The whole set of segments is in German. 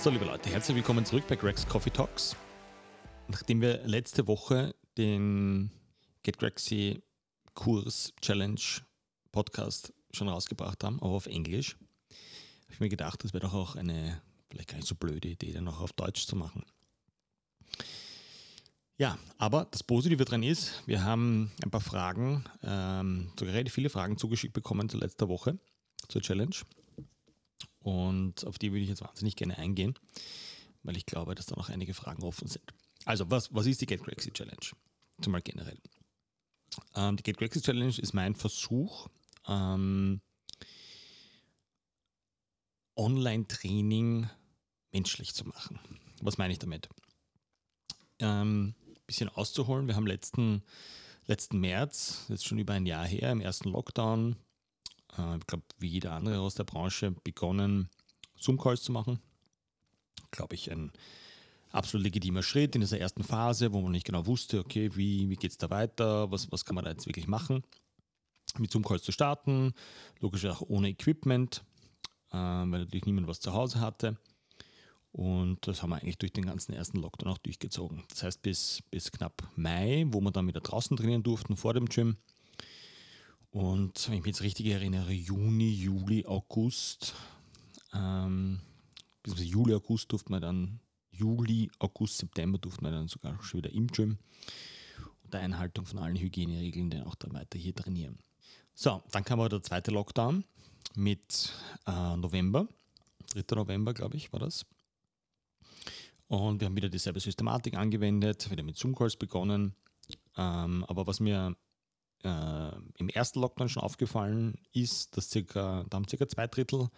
So, liebe Leute, herzlich willkommen zurück bei Greg's Coffee Talks. Nachdem wir letzte Woche den Get Grexy Kurs Challenge Podcast schon rausgebracht haben, auch auf Englisch, habe ich mir gedacht, das wäre doch auch eine vielleicht gar nicht so blöde Idee, dann auch auf Deutsch zu machen. Ja, aber das Positive dran ist, wir haben ein paar Fragen, ähm, sogar relativ viele Fragen zugeschickt bekommen zur letzter Woche zur Challenge. Und auf die würde ich jetzt wahnsinnig gerne eingehen, weil ich glaube, dass da noch einige Fragen offen sind. Also, was, was ist die Get Crazy Challenge? Zumal generell. Ähm, die Get Crazy Challenge ist mein Versuch, ähm, Online-Training menschlich zu machen. Was meine ich damit? Ähm, bisschen auszuholen. Wir haben letzten, letzten März, jetzt schon über ein Jahr her, im ersten Lockdown, äh, ich glaube, wie jeder andere aus der Branche, begonnen, Zoom-Calls zu machen. Glaube ich, ein absolut legitimer Schritt in dieser ersten Phase, wo man nicht genau wusste, okay, wie, wie geht es da weiter, was, was kann man da jetzt wirklich machen. Mit Zoom-Calls zu starten, logisch auch ohne Equipment, äh, weil natürlich niemand was zu Hause hatte. Und das haben wir eigentlich durch den ganzen ersten Lockdown auch durchgezogen. Das heißt, bis, bis knapp Mai, wo wir dann wieder draußen trainieren durften vor dem Gym, und wenn ich mich jetzt richtig erinnere, Juni, Juli, August, ähm, bis Juli, August durfte man dann, Juli, August, September durfte man dann sogar schon wieder im Gym unter Einhaltung von allen Hygieneregeln dann auch dann weiter hier trainieren. So, dann kam aber der zweite Lockdown mit äh, November, 3. November, glaube ich, war das. Und wir haben wieder dieselbe Systematik angewendet, wieder mit Zoom-Calls begonnen. Ähm, aber was mir äh, im ersten Lockdown schon aufgefallen ist, dass circa, da haben circa zwei Drittel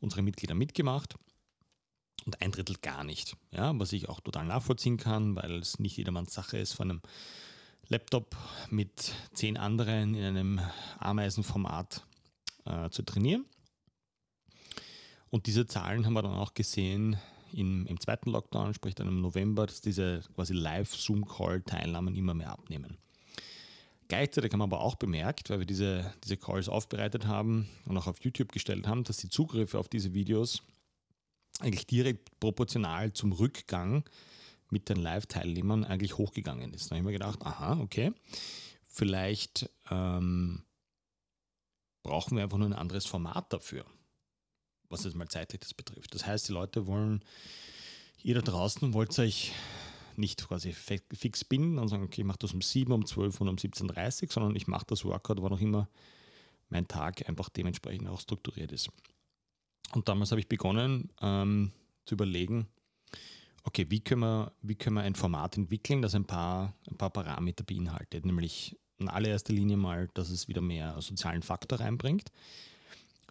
unserer Mitglieder mitgemacht und ein Drittel gar nicht. Ja, was ich auch total nachvollziehen kann, weil es nicht jedermanns Sache ist, von einem Laptop mit zehn anderen in einem Ameisenformat äh, zu trainieren. Und diese Zahlen haben wir dann auch gesehen im, im zweiten Lockdown, sprich dann im November, dass diese quasi Live-Zoom-Call-Teilnahmen immer mehr abnehmen. Gleichzeitig haben wir aber auch bemerkt, weil wir diese, diese Calls aufbereitet haben und auch auf YouTube gestellt haben, dass die Zugriffe auf diese Videos eigentlich direkt proportional zum Rückgang mit den Live-Teilnehmern eigentlich hochgegangen ist. Da habe ich mir gedacht, aha, okay, vielleicht ähm, brauchen wir einfach nur ein anderes Format dafür, was jetzt mal zeitlich das betrifft. Das heißt, die Leute wollen, ihr da draußen wollt euch nicht quasi fix bin und sagen, okay, ich mache das um 7, um 12 und um 17.30 Uhr, sondern ich mache das Workout, wo noch immer mein Tag einfach dementsprechend auch strukturiert ist. Und damals habe ich begonnen ähm, zu überlegen, okay, wie können, wir, wie können wir ein Format entwickeln, das ein paar, ein paar Parameter beinhaltet, nämlich in allererster Linie mal, dass es wieder mehr sozialen Faktor reinbringt,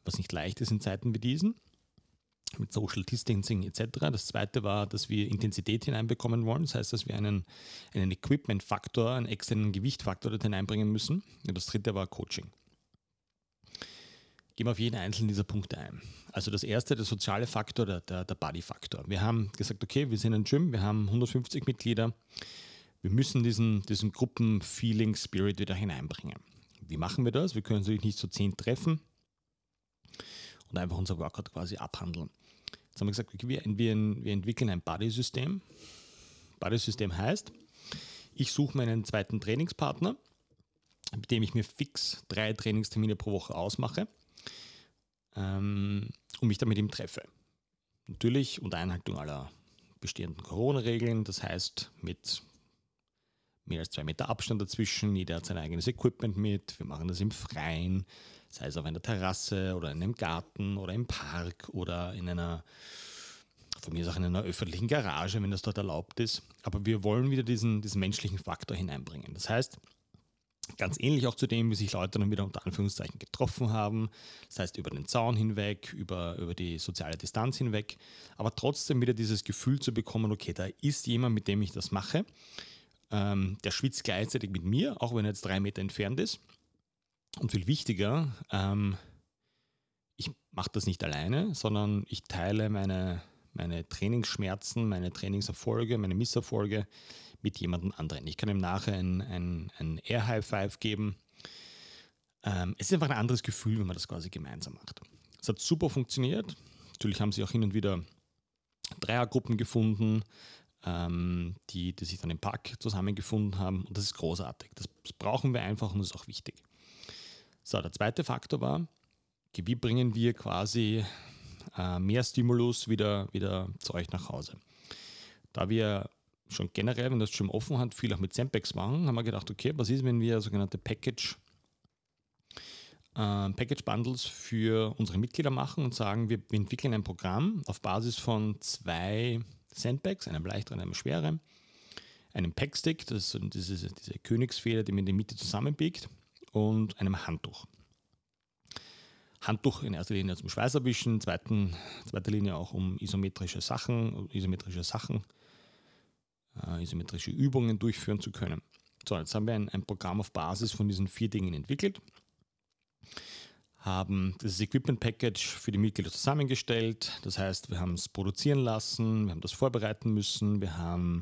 was nicht leicht ist in Zeiten wie diesen mit Social Distancing etc. Das zweite war, dass wir Intensität hineinbekommen wollen. Das heißt, dass wir einen, einen Equipment-Faktor, einen externen Gewichtfaktor hineinbringen müssen. Und das dritte war Coaching. Gehen wir auf jeden einzelnen dieser Punkte ein. Also das erste, der soziale Faktor, der, der, der Body-Faktor. Wir haben gesagt, okay, wir sind ein Gym, wir haben 150 Mitglieder. Wir müssen diesen, diesen Gruppen-Feeling-Spirit wieder hineinbringen. Wie machen wir das? Wir können natürlich nicht so zehn treffen und einfach unser Workout quasi abhandeln. Jetzt haben wir gesagt, okay, wir, wir, wir entwickeln ein Buddy-System. Buddy-System heißt, ich suche meinen zweiten Trainingspartner, mit dem ich mir fix drei Trainingstermine pro Woche ausmache ähm, und mich dann mit ihm treffe. Natürlich unter Einhaltung aller bestehenden Corona-Regeln, das heißt mit mehr als zwei Meter Abstand dazwischen, jeder hat sein eigenes Equipment mit, wir machen das im Freien, sei es auf einer Terrasse oder in einem Garten oder im Park oder in einer, von mir auch in einer öffentlichen Garage, wenn das dort erlaubt ist. Aber wir wollen wieder diesen, diesen menschlichen Faktor hineinbringen. Das heißt, Ganz ähnlich auch zu dem, wie sich Leute dann wieder unter Anführungszeichen getroffen haben. Das heißt, über den Zaun hinweg, über, über die soziale Distanz hinweg. Aber trotzdem wieder dieses Gefühl zu bekommen, okay, da ist jemand, mit dem ich das mache. Ähm, der schwitzt gleichzeitig mit mir, auch wenn er jetzt drei Meter entfernt ist. Und viel wichtiger, ähm, ich mache das nicht alleine, sondern ich teile meine, meine Trainingsschmerzen, meine Trainingserfolge, meine Misserfolge mit jemandem anderen. Ich kann ihm nachher ein, ein, ein Air High Five geben. Ähm, es ist einfach ein anderes Gefühl, wenn man das quasi gemeinsam macht. Es hat super funktioniert. Natürlich haben sie auch hin und wieder Dreiergruppen gefunden, ähm, die, die sich dann im Park zusammengefunden haben. Und das ist großartig. Das, das brauchen wir einfach und das ist auch wichtig. So, der zweite Faktor war, wie bringen wir quasi äh, mehr Stimulus wieder, wieder zu euch nach Hause. Da wir schon generell, wenn das schon offen hat, viel auch mit Sandbags machen, haben wir gedacht, okay, was ist, wenn wir sogenannte Package, äh, Package Bundles für unsere Mitglieder machen und sagen, wir, wir entwickeln ein Programm auf Basis von zwei Sandbags, einem leichteren, einem schwereren, einem Packstick, das ist diese, diese Königsfeder, die man in der Mitte zusammenbiegt, und einem Handtuch. Handtuch in erster Linie zum Schweißerwischen, zweiten, zweiter Linie auch um isometrische Sachen, isometrische Sachen, äh, isometrische Übungen durchführen zu können. So, jetzt haben wir ein, ein Programm auf Basis von diesen vier Dingen entwickelt, haben das Equipment Package für die Mitglieder zusammengestellt. Das heißt, wir haben es produzieren lassen, wir haben das vorbereiten müssen, wir haben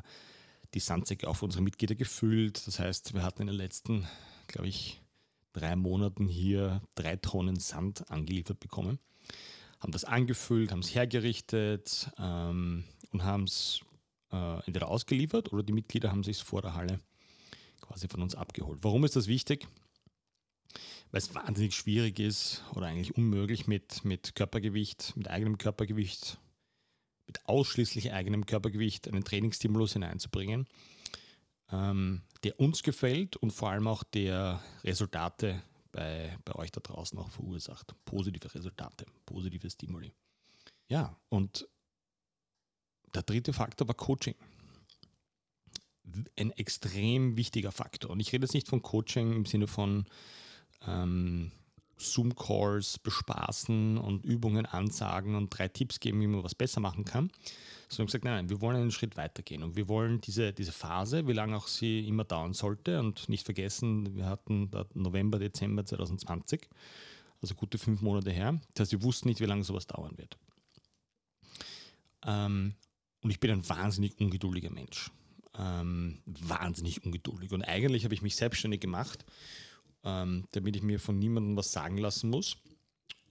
die Sandsäcke für unsere Mitglieder gefüllt. Das heißt, wir hatten in den letzten, glaube ich, drei Monaten hier drei Tonnen Sand angeliefert bekommen. Haben das angefüllt, haben es hergerichtet ähm, und haben es äh, entweder ausgeliefert oder die Mitglieder haben sich vor der Halle quasi von uns abgeholt. Warum ist das wichtig? Weil es wahnsinnig schwierig ist oder eigentlich unmöglich mit, mit Körpergewicht, mit eigenem Körpergewicht, mit ausschließlich eigenem Körpergewicht einen Trainingsstimulus hineinzubringen ähm, der uns gefällt und vor allem auch der Resultate bei, bei euch da draußen auch verursacht. Positive Resultate, positive Stimuli. Ja, und der dritte Faktor war Coaching. Ein extrem wichtiger Faktor. Und ich rede jetzt nicht von Coaching im Sinne von ähm, Zoom-Calls bespaßen und Übungen ansagen und drei Tipps geben, wie man was besser machen kann, sondern gesagt, nein, nein, wir wollen einen Schritt weitergehen und wir wollen diese, diese Phase, wie lange auch sie immer dauern sollte und nicht vergessen, wir hatten November, Dezember 2020, also gute fünf Monate her, das heißt, wir wussten nicht, wie lange sowas dauern wird. Ähm, und ich bin ein wahnsinnig ungeduldiger Mensch. Ähm, wahnsinnig ungeduldig. Und eigentlich habe ich mich selbstständig gemacht, ähm, damit ich mir von niemandem was sagen lassen muss.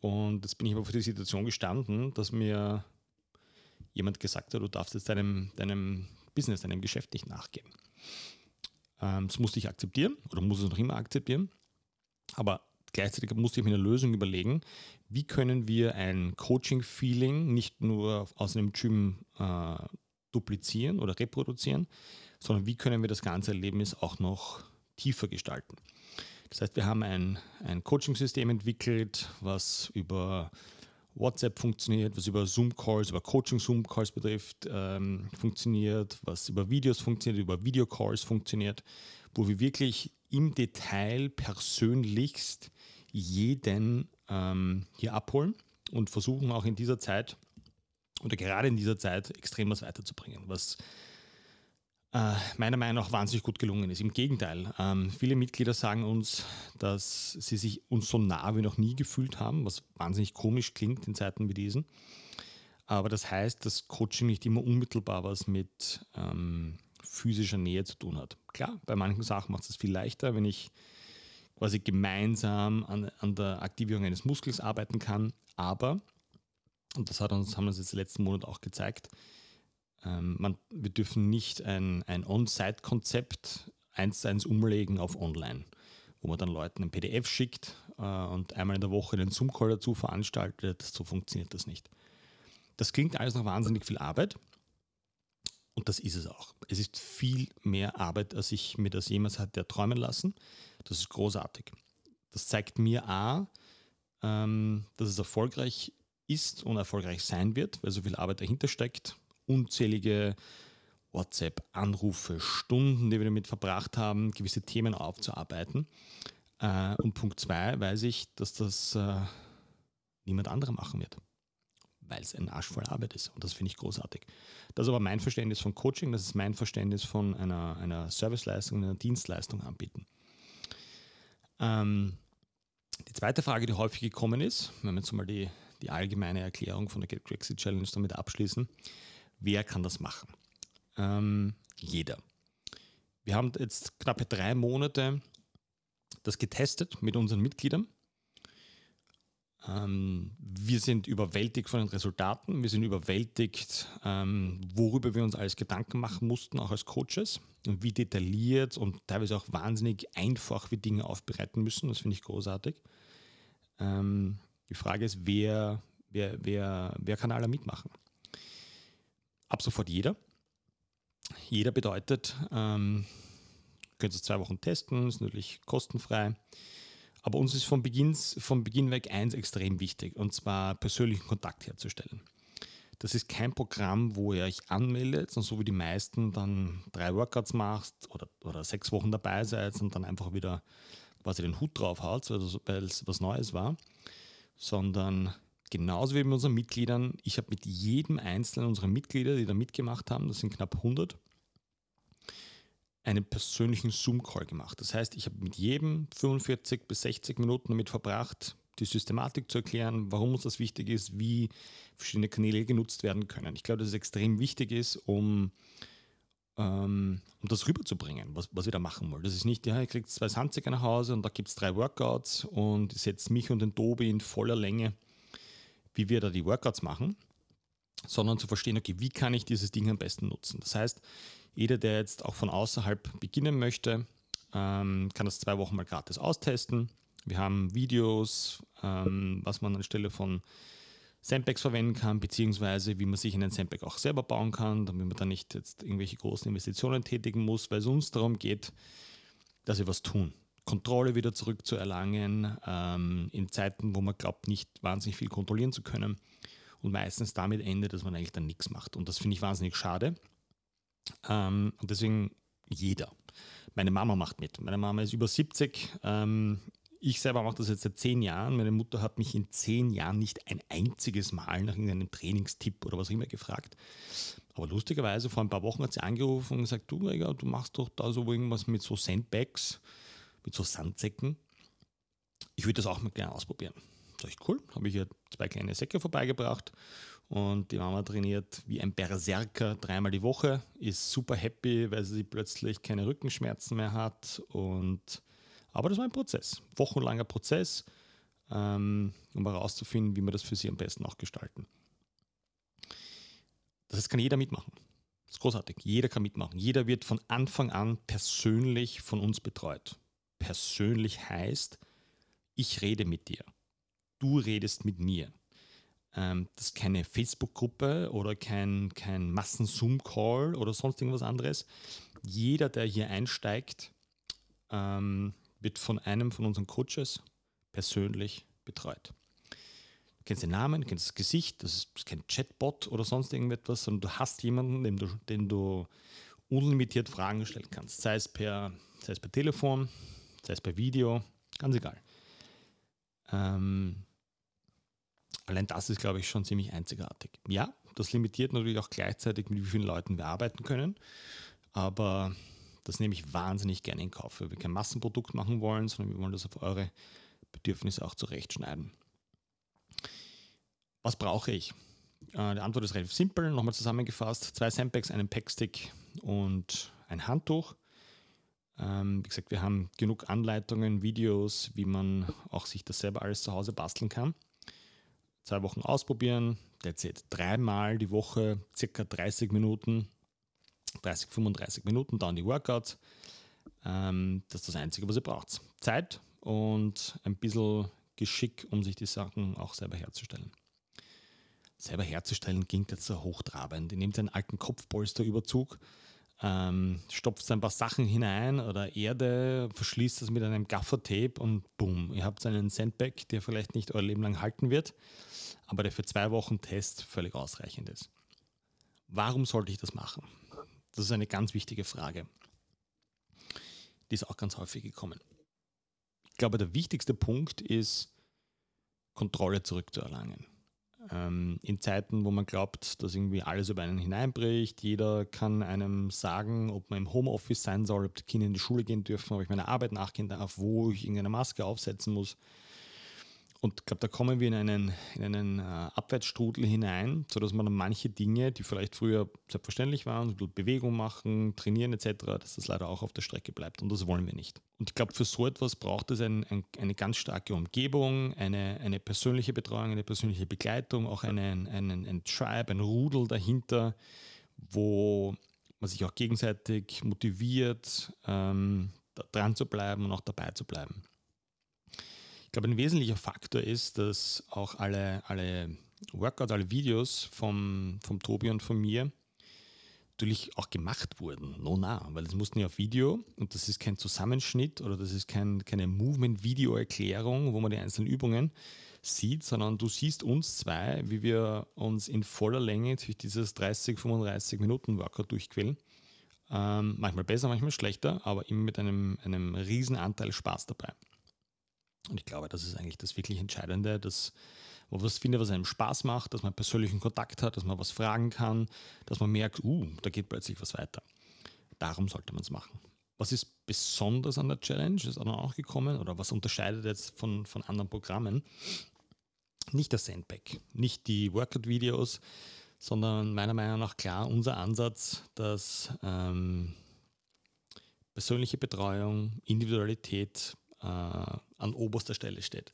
Und jetzt bin ich aber vor die Situation gestanden, dass mir jemand gesagt hat, du darfst jetzt deinem, deinem Business, deinem Geschäft nicht nachgeben. Ähm, das musste ich akzeptieren oder muss es noch immer akzeptieren. Aber gleichzeitig musste ich mir eine Lösung überlegen, wie können wir ein Coaching-Feeling nicht nur aus einem Gym äh, duplizieren oder reproduzieren, sondern wie können wir das ganze Erlebnis auch noch tiefer gestalten. Das heißt, wir haben ein, ein Coaching-System entwickelt, was über WhatsApp funktioniert, was über Zoom-Calls, über Coaching-Zoom-Calls betrifft, ähm, funktioniert, was über Videos funktioniert, über Videocalls funktioniert, wo wir wirklich im Detail persönlichst jeden ähm, hier abholen und versuchen auch in dieser Zeit oder gerade in dieser Zeit extrem was weiterzubringen, was äh, meiner Meinung nach wahnsinnig gut gelungen ist. Im Gegenteil, ähm, viele Mitglieder sagen uns, dass sie sich uns so nah wie noch nie gefühlt haben, was wahnsinnig komisch klingt in Zeiten wie diesen. Aber das heißt, dass Coaching nicht immer unmittelbar was mit ähm, physischer Nähe zu tun hat. Klar, bei manchen Sachen macht es viel leichter, wenn ich quasi gemeinsam an, an der Aktivierung eines Muskels arbeiten kann. Aber, und das hat uns, haben uns jetzt letzten Monat auch gezeigt, ähm, man, wir dürfen nicht ein, ein On-Site-Konzept eins zu eins umlegen auf Online, wo man dann Leuten ein PDF schickt äh, und einmal in der Woche einen Zoom-Call dazu veranstaltet. So funktioniert das nicht. Das klingt alles noch wahnsinnig viel Arbeit. Und das ist es auch. Es ist viel mehr Arbeit, als ich mir das jemals hatte träumen lassen. Das ist großartig. Das zeigt mir A, ähm, dass es erfolgreich ist und erfolgreich sein wird, weil so viel Arbeit dahinter steckt unzählige WhatsApp-Anrufe, Stunden, die wir damit verbracht haben, gewisse Themen aufzuarbeiten. Äh, und Punkt zwei weiß ich, dass das äh, niemand anderer machen wird, weil es ein Arsch voll Arbeit ist. Und das finde ich großartig. Das ist aber mein Verständnis von Coaching, das ist mein Verständnis von einer, einer Serviceleistung, einer Dienstleistung anbieten. Ähm, die zweite Frage, die häufig gekommen ist, wenn wir jetzt mal die, die allgemeine Erklärung von der Get Crazy Challenge damit abschließen, Wer kann das machen? Ähm, jeder. Wir haben jetzt knappe drei Monate das getestet mit unseren Mitgliedern. Ähm, wir sind überwältigt von den Resultaten, wir sind überwältigt, ähm, worüber wir uns alles Gedanken machen mussten, auch als Coaches und wie detailliert und teilweise auch wahnsinnig einfach wir Dinge aufbereiten müssen. Das finde ich großartig. Ähm, die Frage ist, wer, wer, wer, wer kann alle mitmachen? Ab sofort jeder. Jeder bedeutet, ähm, könnt es zwei Wochen testen, ist natürlich kostenfrei. Aber uns ist von, Beginn, von Beginn weg eins extrem wichtig, und zwar persönlichen Kontakt herzustellen. Das ist kein Programm, wo ihr euch anmeldet und so wie die meisten dann drei Workouts macht oder, oder sechs Wochen dabei seid und dann einfach wieder quasi den Hut drauf haut, weil es was Neues war, sondern genauso wie mit unseren Mitgliedern. Ich habe mit jedem einzelnen unserer Mitglieder, die da mitgemacht haben, das sind knapp 100, einen persönlichen Zoom-Call gemacht. Das heißt, ich habe mit jedem 45 bis 60 Minuten damit verbracht, die Systematik zu erklären, warum uns das wichtig ist, wie verschiedene Kanäle genutzt werden können. Ich glaube, dass es extrem wichtig ist, um, ähm, um das rüberzubringen, was, was wir da machen wollen. Das ist nicht, ja, ihr kriegt zwei Sandsäcke nach Hause und da gibt es drei Workouts und ich setze mich und den Tobi in voller Länge, wie wir da die Workouts machen, sondern zu verstehen, okay, wie kann ich dieses Ding am besten nutzen. Das heißt, jeder, der jetzt auch von außerhalb beginnen möchte, ähm, kann das zwei Wochen mal gratis austesten. Wir haben Videos, ähm, was man anstelle von Sandbags verwenden kann, beziehungsweise wie man sich einen Sandbag auch selber bauen kann, damit man dann nicht jetzt irgendwelche großen Investitionen tätigen muss, weil es uns darum geht, dass wir was tun. Kontrolle wieder zurückzuerlangen, ähm, in Zeiten, wo man glaubt, nicht wahnsinnig viel kontrollieren zu können und meistens damit endet, dass man eigentlich dann nichts macht. Und das finde ich wahnsinnig schade. Ähm, und deswegen jeder. Meine Mama macht mit. Meine Mama ist über 70. Ähm, ich selber mache das jetzt seit zehn Jahren. Meine Mutter hat mich in zehn Jahren nicht ein einziges Mal nach irgendeinem Trainingstipp oder was immer gefragt. Aber lustigerweise, vor ein paar Wochen hat sie angerufen und gesagt, du, Rega, du machst doch da so irgendwas mit so Sandbags, mit so Sandsäcken. Ich würde das auch mal gerne ausprobieren. Sag ich, cool. Habe ich ihr zwei kleine Säcke vorbeigebracht und die Mama trainiert wie ein Berserker dreimal die Woche, ist super happy, weil sie plötzlich keine Rückenschmerzen mehr hat. Und, aber das war ein Prozess, wochenlanger Prozess, ähm, um herauszufinden, wie wir das für sie am besten auch gestalten. Das kann jeder mitmachen. Das ist großartig. Jeder kann mitmachen. Jeder wird von Anfang an persönlich von uns betreut. Persönlich heißt, ich rede mit dir. Du redest mit mir. Ähm, das ist keine Facebook-Gruppe oder kein, kein Massen-Zoom-Call oder sonst irgendwas anderes. Jeder, der hier einsteigt, ähm, wird von einem von unseren Coaches persönlich betreut. Du kennst den Namen, du kennst das Gesicht, das ist kein Chatbot oder sonst irgendetwas, sondern du hast jemanden, dem du, den du unlimitiert Fragen stellen kannst. Sei es per, sei es per Telefon, sei es per Video, ganz egal. Ähm, Allein das ist, glaube ich, schon ziemlich einzigartig. Ja, das limitiert natürlich auch gleichzeitig, mit wie vielen Leuten wir arbeiten können. Aber das nehme ich wahnsinnig gerne in Kauf, weil wir kein Massenprodukt machen wollen, sondern wir wollen das auf eure Bedürfnisse auch zurechtschneiden. Was brauche ich? Äh, die Antwort ist relativ simpel, nochmal zusammengefasst. Zwei Sandbags, einen Packstick und ein Handtuch. Ähm, wie gesagt, wir haben genug Anleitungen, Videos, wie man auch sich das selber alles zu Hause basteln kann zwei Wochen ausprobieren. That's it. Dreimal die Woche, circa 30 Minuten, 30, 35 Minuten dauern die Workouts. Ähm, das ist das Einzige, was ihr braucht. Zeit und ein bisschen Geschick, um sich die Sachen auch selber herzustellen. Selber herzustellen klingt jetzt so hochtrabend. Ihr nehmt einen alten Kopfpolsterüberzug, ähm, stopft ein paar Sachen hinein oder Erde, verschließt das mit einem Gaffertape und boom, ihr habt einen Sandbag, der vielleicht nicht euer Leben lang halten wird aber der für zwei Wochen Test völlig ausreichend ist. Warum sollte ich das machen? Das ist eine ganz wichtige Frage. Die ist auch ganz häufig gekommen. Ich glaube, der wichtigste Punkt ist, Kontrolle zurückzuerlangen. Ähm, in Zeiten, wo man glaubt, dass irgendwie alles über einen hineinbricht, jeder kann einem sagen, ob man im Homeoffice sein soll, ob die Kinder in die Schule gehen dürfen, ob ich meiner Arbeit nachgehen darf, wo ich irgendeine Maske aufsetzen muss Und ich glaube, da kommen wir in einen, in einen äh, Abwärtsstrudel hinein, sodass man manche Dinge, die vielleicht früher selbstverständlich waren, Bewegung machen, trainieren etc., dass das leider auch auf der Strecke bleibt. Und das wollen wir nicht. Und ich glaube, für so etwas braucht es ein, ein, eine ganz starke Umgebung, eine, eine persönliche Betreuung, eine persönliche Begleitung, auch einen, einen, ein Tribe, ein Rudel dahinter, wo man sich auch gegenseitig motiviert, ähm, dran zu bleiben und auch dabei zu bleiben. Ich glaube, ein wesentlicher Faktor ist, dass auch alle, alle Workouts, alle Videos vom, vom Tobi und von mir natürlich auch gemacht wurden. No, na, weil das mussten ja auf Video und das ist kein Zusammenschnitt oder das ist kein, keine Movement-Video-Erklärung, wo man die einzelnen Übungen sieht, sondern du siehst uns zwei, wie wir uns in voller Länge durch dieses 30, 35 Minuten Workout durchquälen. Ähm, manchmal besser, manchmal schlechter, aber immer mit einem, einem riesen Anteil Spaß dabei. Und ich glaube, das ist eigentlich das wirklich Entscheidende, dass man was findet, was einem Spaß macht, dass man persönlichen Kontakt hat, dass man was fragen kann, dass man merkt, uh, da geht plötzlich was weiter. Darum sollte man es machen. Was ist besonders an der Challenge? Ist auch noch gekommen oder was unterscheidet jetzt von, von anderen Programmen? Nicht das Sandbag, nicht die Workout-Videos, sondern meiner Meinung nach klar unser Ansatz, dass ähm, persönliche Betreuung, Individualität, äh, an oberster Stelle steht.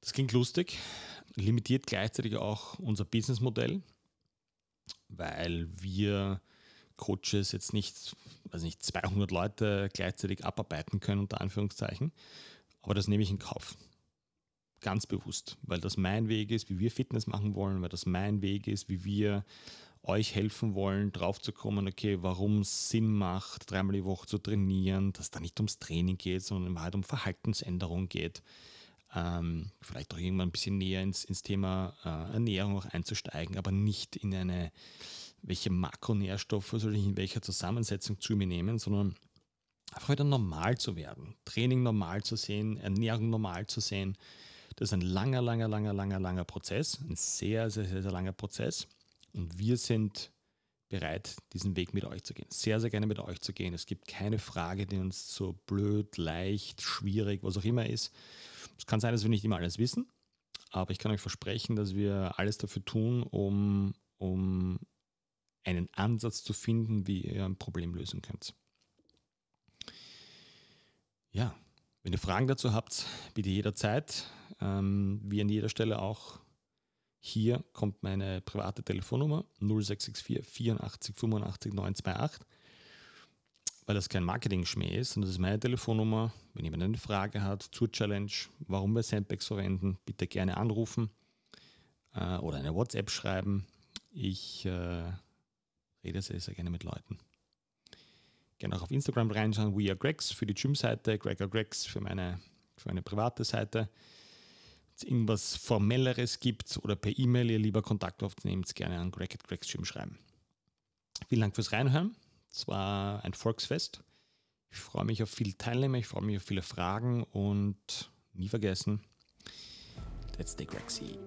Das klingt lustig, limitiert gleichzeitig auch unser Businessmodell, weil wir Coaches jetzt nicht, also nicht 200 Leute gleichzeitig abarbeiten können, unter Anführungszeichen. Aber das nehme ich in Kauf. Ganz bewusst, weil das mein Weg ist, wie wir Fitness machen wollen, weil das mein Weg ist, wie wir euch helfen wollen, drauf zu kommen, okay, warum es Sinn macht, dreimal die Woche zu trainieren, dass da nicht ums Training geht, sondern halt um Verhaltensänderung geht. Ähm, vielleicht auch irgendwann ein bisschen näher ins, ins Thema äh, Ernährung auch einzusteigen, aber nicht in eine, welche Makronährstoffe soll ich in welcher Zusammensetzung zu mir nehmen, sondern einfach wieder normal zu werden, Training normal zu sehen, Ernährung normal zu sehen. Das ist ein langer, langer, langer, langer, langer Prozess, ein sehr, sehr, sehr, sehr langer Prozess. Und wir sind bereit, diesen Weg mit euch zu gehen. Sehr, sehr gerne mit euch zu gehen. Es gibt keine Frage, die uns so blöd, leicht, schwierig, was auch immer ist. Es kann sein, dass wir nicht immer alles wissen, aber ich kann euch versprechen, dass wir alles dafür tun, um, um einen Ansatz zu finden, wie ihr ein Problem lösen könnt. Ja, wenn ihr Fragen dazu habt, bitte jederzeit. Ähm, wie an jeder Stelle auch hier kommt meine private Telefonnummer 0664 84 85 928, weil das kein Marketing-Schmäh ist, sondern das ist meine Telefonnummer. Wenn jemand eine Frage hat zur Challenge, warum wir Sandbags verwenden, bitte gerne anrufen äh, oder eine WhatsApp schreiben. Ich äh, rede sehr, sehr gerne mit Leuten. Gerne auch auf Instagram reinschauen, We Are Gregs für die Gym-Seite, Gregor Gregs für meine, für meine private Seite irgendwas Formelleres gibt oder per E-Mail ihr lieber Kontakt aufnehmt, gerne an Greg at Greg's schreiben. Vielen Dank fürs Reinhören. Es war ein Volksfest. Ich freue mich auf viele Teilnehmer, ich freue mich auf viele Fragen und nie vergessen, let's stay Grexy.